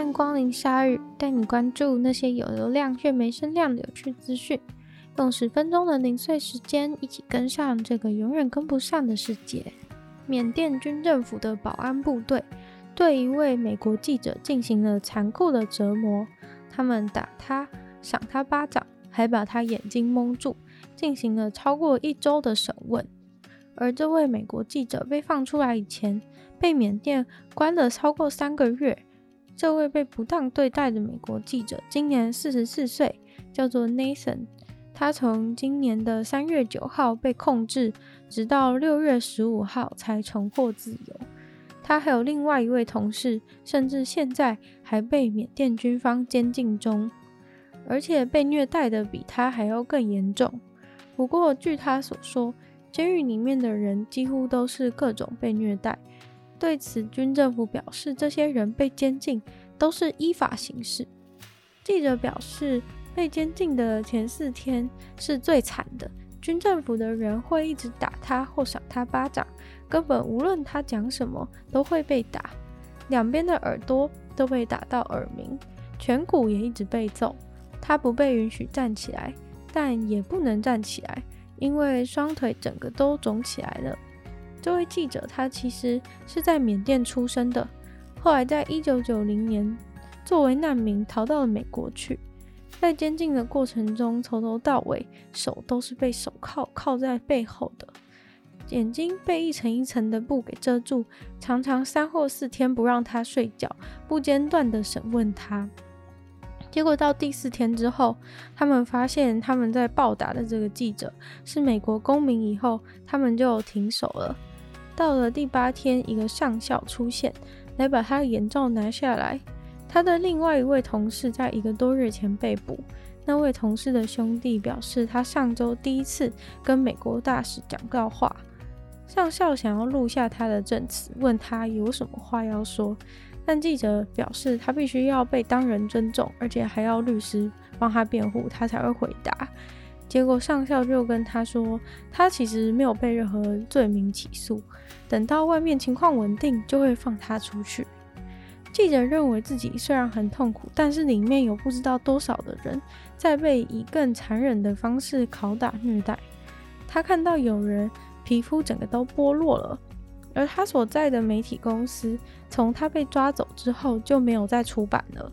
欢迎光临鲨语，带你关注那些有流量却没声量的有趣资讯。用十分钟的零碎时间，一起跟上这个永远跟不上的世界。缅甸军政府的保安部队对一位美国记者进行了残酷的折磨，他们打他，赏他巴掌，还把他眼睛蒙住，进行了超过一周的审问。而这位美国记者被放出来以前，被缅甸关了超过三个月。这位被不当对待的美国记者今年四十四岁，叫做 Nathan。他从今年的三月九号被控制，直到六月十五号才重获自由。他还有另外一位同事，甚至现在还被缅甸军方监禁中，而且被虐待的比他还要更严重。不过，据他所说，监狱里面的人几乎都是各种被虐待。对此，军政府表示，这些人被监禁都是依法行事。记者表示，被监禁的前四天是最惨的，军政府的人会一直打他或赏他巴掌，根本无论他讲什么都会被打。两边的耳朵都被打到耳鸣，颧骨也一直被揍。他不被允许站起来，但也不能站起来。因为双腿整个都肿起来了。这位记者他其实是在缅甸出生的，后来在一九九零年作为难民逃到了美国去。在监禁的过程中，从头到尾手都是被手铐铐在背后的，眼睛被一层一层的布给遮住，常常三或四天不让他睡觉，不间断的审问他。结果到第四天之后，他们发现他们在暴打的这个记者是美国公民以后，他们就停手了。到了第八天，一个上校出现来把他的眼罩拿下来。他的另外一位同事在一个多月前被捕。那位同事的兄弟表示，他上周第一次跟美国大使讲到话。上校想要录下他的证词，问他有什么话要说。但记者表示，他必须要被当人尊重，而且还要律师帮他辩护，他才会回答。结果上校就跟他说，他其实没有被任何罪名起诉，等到外面情况稳定，就会放他出去。记者认为自己虽然很痛苦，但是里面有不知道多少的人在被以更残忍的方式拷打虐待。他看到有人皮肤整个都剥落了。而他所在的媒体公司，从他被抓走之后就没有再出版了。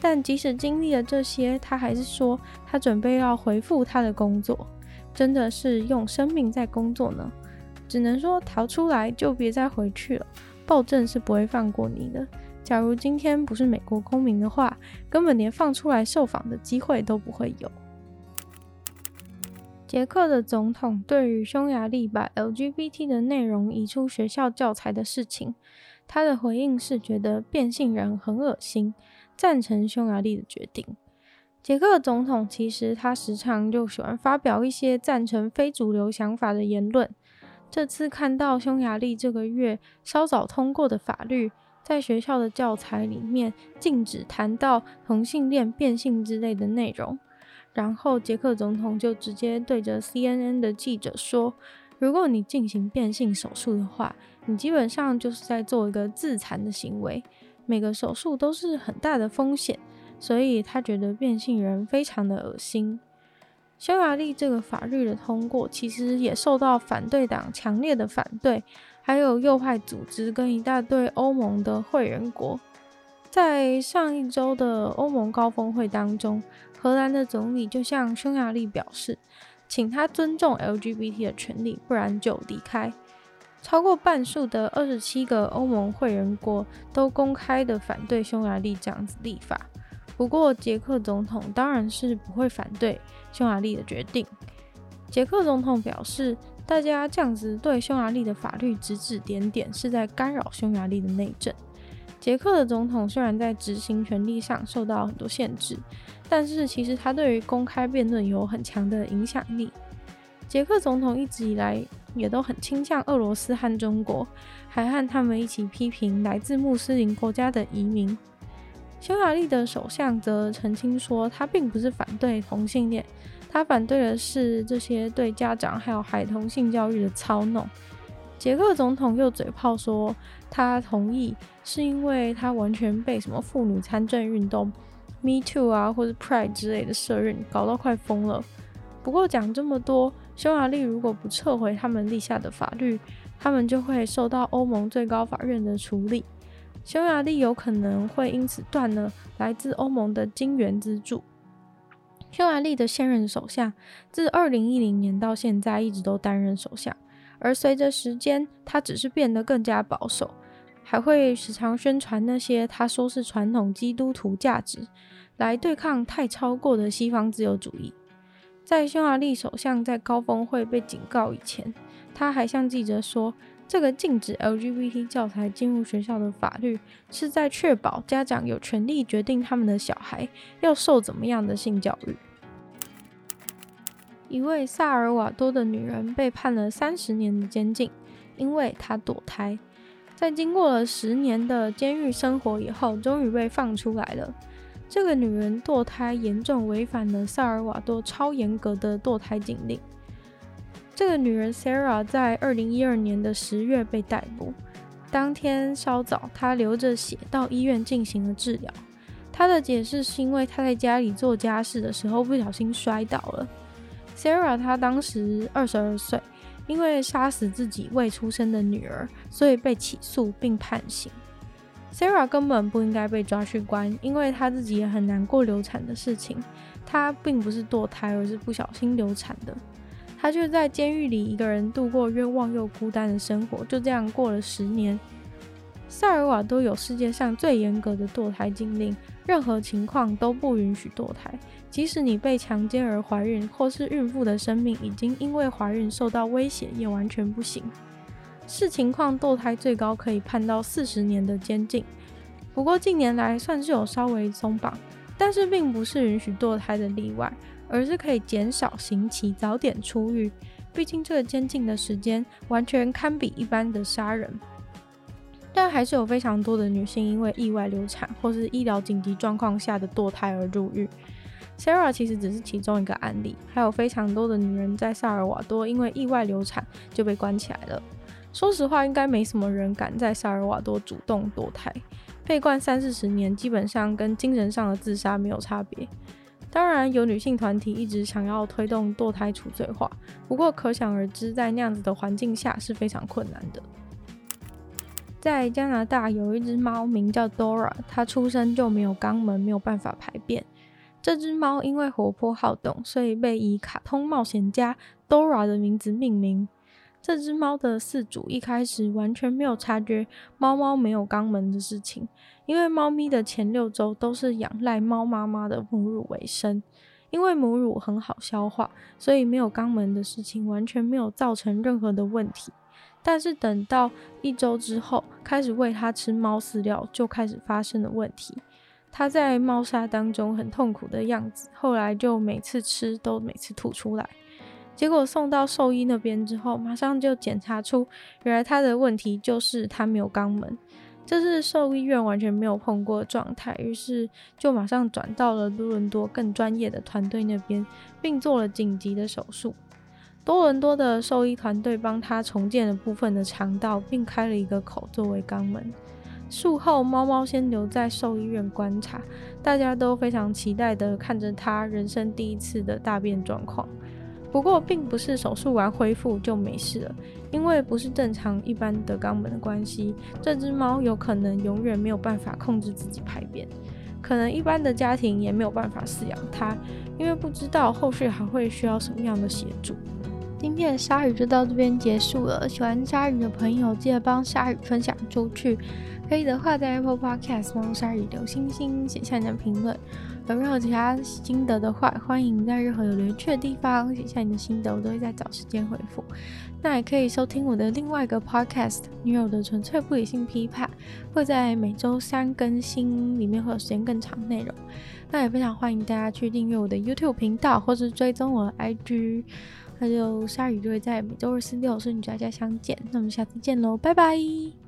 但即使经历了这些，他还是说他准备要回复他的工作。真的是用生命在工作呢？只能说逃出来就别再回去了。暴政是不会放过你的。假如今天不是美国公民的话，根本连放出来受访的机会都不会有。捷克的总统对于匈牙利把 LGBT 的内容移出学校教材的事情，他的回应是觉得变性人很恶心，赞成匈牙利的决定。捷克总统其实他时常就喜欢发表一些赞成非主流想法的言论。这次看到匈牙利这个月稍早通过的法律，在学校的教材里面禁止谈到同性恋、变性之类的内容。然后，捷克总统就直接对着 CNN 的记者说：“如果你进行变性手术的话，你基本上就是在做一个自残的行为。每个手术都是很大的风险，所以他觉得变性人非常的恶心。”匈牙利这个法律的通过，其实也受到反对党强烈的反对，还有右派组织跟一大堆欧盟的会员国。在上一周的欧盟高峰会当中，荷兰的总理就向匈牙利表示，请他尊重 LGBT 的权利，不然就离开。超过半数的二十七个欧盟会员国都公开的反对匈牙利这样子立法。不过，捷克总统当然是不会反对匈牙利的决定。捷克总统表示，大家这样子对匈牙利的法律指指点点，是在干扰匈牙利的内政。捷克的总统虽然在执行权力上受到很多限制，但是其实他对于公开辩论有很强的影响力。捷克总统一直以来也都很倾向俄罗斯和中国，还和他们一起批评来自穆斯林国家的移民。匈牙利的首相则澄清说，他并不是反对同性恋，他反对的是这些对家长还有孩童性教育的操弄。捷克总统又嘴炮说，他同意是因为他完全被什么妇女参政运动、Me Too 啊，或者 Pride 之类的社运搞到快疯了。不过讲这么多，匈牙利如果不撤回他们立下的法律，他们就会受到欧盟最高法院的处理。匈牙利有可能会因此断了来自欧盟的金援资助。匈牙利的现任首相自二零一零年到现在一直都担任首相。而随着时间，他只是变得更加保守，还会时常宣传那些他说是传统基督徒价值，来对抗太超过的西方自由主义。在匈牙利首相在高峰会被警告以前，他还向记者说：“这个禁止 LGBT 教材进入学校的法律，是在确保家长有权利决定他们的小孩要受怎么样的性教育。”一位萨尔瓦多的女人被判了三十年的监禁，因为她堕胎。在经过了十年的监狱生活以后，终于被放出来了。这个女人堕胎严重违反了萨尔瓦多超严格的堕胎禁令。这个女人 Sarah 在二零一二年的十月被逮捕，当天稍早，她流着血到医院进行了治疗。她的解释是因为她在家里做家事的时候不小心摔倒了。Sarah 她当时二十二岁，因为杀死自己未出生的女儿，所以被起诉并判刑。Sara 根本不应该被抓去关，因为她自己也很难过流产的事情。她并不是堕胎，而是不小心流产的。她却在监狱里一个人度过冤枉又孤单的生活，就这样过了十年。萨尔瓦多有世界上最严格的堕胎禁令，任何情况都不允许堕胎。即使你被强奸而怀孕，或是孕妇的生命已经因为怀孕受到威胁，也完全不行。视情况堕胎最高可以判到四十年的监禁。不过近年来算是有稍微松绑，但是并不是允许堕胎的例外，而是可以减少刑期，早点出狱。毕竟这个监禁的时间完全堪比一般的杀人。但还是有非常多的女性因为意外流产或是医疗紧急状况下的堕胎而入狱。Sarah 其实只是其中一个案例，还有非常多的女人在萨尔瓦多因为意外流产就被关起来了。说实话，应该没什么人敢在萨尔瓦多主动堕胎。被关三四十年，基本上跟精神上的自杀没有差别。当然，有女性团体一直想要推动堕胎除罪化，不过可想而知，在那样子的环境下是非常困难的。在加拿大有一只猫名叫 Dora，它出生就没有肛门，没有办法排便。这只猫因为活泼好动，所以被以卡通冒险家 Dora 的名字命名。这只猫的饲主一开始完全没有察觉猫猫没有肛门的事情，因为猫咪的前六周都是仰赖猫妈妈的母乳为生。因为母乳很好消化，所以没有肛门的事情完全没有造成任何的问题。但是等到一周之后，开始喂它吃猫饲料，就开始发生了问题。它在猫砂当中很痛苦的样子，后来就每次吃都每次吐出来。结果送到兽医那边之后，马上就检查出，原来它的问题就是它没有肛门。这是兽医院完全没有碰过的状态，于是就马上转到了多伦多更专业的团队那边，并做了紧急的手术。多伦多的兽医团队帮他重建了部分的肠道，并开了一个口作为肛门。术后，猫猫先留在兽医院观察，大家都非常期待地看着它人生第一次的大便状况。不过，并不是手术完恢复就没事了，因为不是正常一般的肛门的关系，这只猫有可能永远没有办法控制自己排便，可能一般的家庭也没有办法饲养它，因为不知道后续还会需要什么样的协助。今天的鲨鱼就到这边结束了。喜欢鲨鱼的朋友，记得帮鲨鱼分享出去。可以的话，在 Apple Podcast 帮鲨鱼留星星，写下你的评论。有任何其他心得的话，欢迎在任何有留言的地方写下你的心得，我都会在找时间回复。那也可以收听我的另外一个 Podcast《女友的纯粹不理性批判》，会在每周三更新，里面会有时间更长内容。那也非常欢迎大家去订阅我的 YouTube 频道，或是追踪我的 IG。那就鲨鱼就会在每周二、四、六顺女家家相见。那我们下次见喽，拜拜。